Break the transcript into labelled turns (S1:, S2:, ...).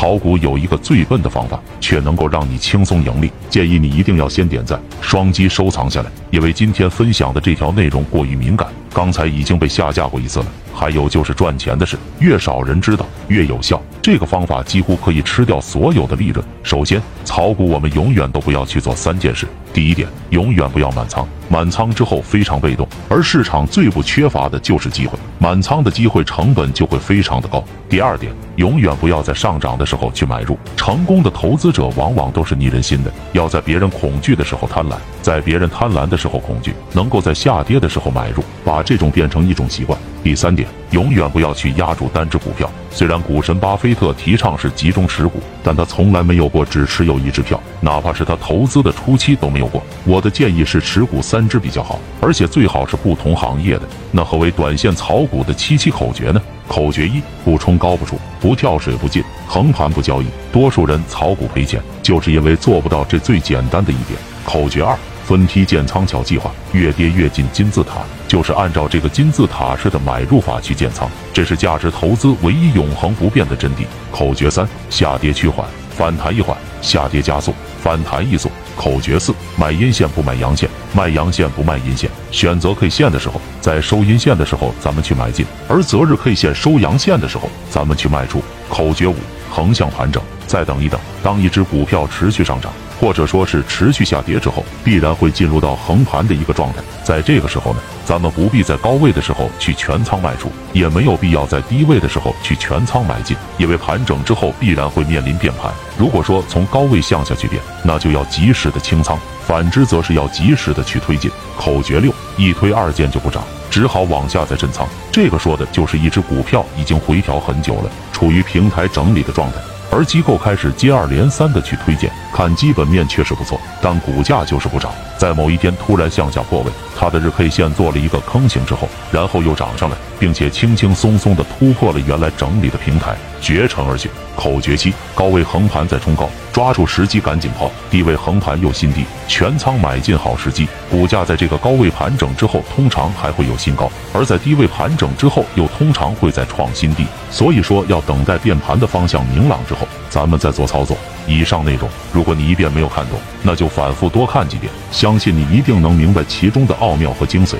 S1: 炒股有一个最笨的方法，却能够让你轻松盈利。建议你一定要先点赞、双击收藏下来，因为今天分享的这条内容过于敏感，刚才已经被下架过一次了。还有就是赚钱的事，越少人知道越有效。这个方法几乎可以吃掉所有的利润。首先，炒股我们永远都不要去做三件事。第一点，永远不要满仓，满仓之后非常被动，而市场最不缺乏的就是机会，满仓的机会成本就会非常的高。第二点，永远不要在上涨的时候去买入，成功的投资者往往都是逆人心的，要在别人恐惧的时候贪婪，在别人贪婪的时候恐惧，能够在下跌的时候买入，把这种变成一种习惯。第三点，永远不要去压住单只股票。虽然股神巴菲特提倡是集中持股，但他从来没有过只持有一只票，哪怕是他投资的初期都没有过。我的建议是持股三只比较好，而且最好是不同行业的。那何为短线炒股的七七口诀呢？口诀一：不冲高不出，不跳水不进，横盘不交易。多数人炒股赔钱，就是因为做不到这最简单的一点。口诀二。分批建仓小计划，越跌越进金字塔，就是按照这个金字塔式的买入法去建仓，这是价值投资唯一永恒不变的真谛。口诀三：下跌趋缓，反弹一缓；下跌加速，反弹一速。口诀四：买阴线不买阳线，卖阳线不卖阴线。选择 K 线的时候，在收阴线的时候咱们去买进，而择日 K 线收阳线的时候咱们去卖出。口诀五：横向盘整，再等一等，当一只股票持续上涨。或者说是持续下跌之后，必然会进入到横盘的一个状态。在这个时候呢，咱们不必在高位的时候去全仓卖出，也没有必要在低位的时候去全仓买进，因为盘整之后必然会面临变盘。如果说从高位向下去变，那就要及时的清仓；反之，则是要及时的去推进。口诀六：一推二件就不涨，只好往下再震仓。这个说的就是一只股票已经回调很久了，处于平台整理的状态。而机构开始接二连三的去推荐，看基本面确实不错，但股价就是不涨。在某一天突然向下破位，它的日 K 线做了一个坑形之后，然后又涨上来，并且轻轻松松的突破了原来整理的平台，绝尘而去。口诀七：高位横盘再冲高，抓住时机赶紧抛；低位横盘又新低，全仓买进好时机。股价在这个高位盘整之后，通常还会有新高；而在低位盘整之后，又通常会再创新低。所以说，要等待变盘的方向明朗之后，咱们再做操作。以上内容，如果你一遍没有看懂，那就反复多看几遍，相信你一定能明白其中的奥妙和精髓。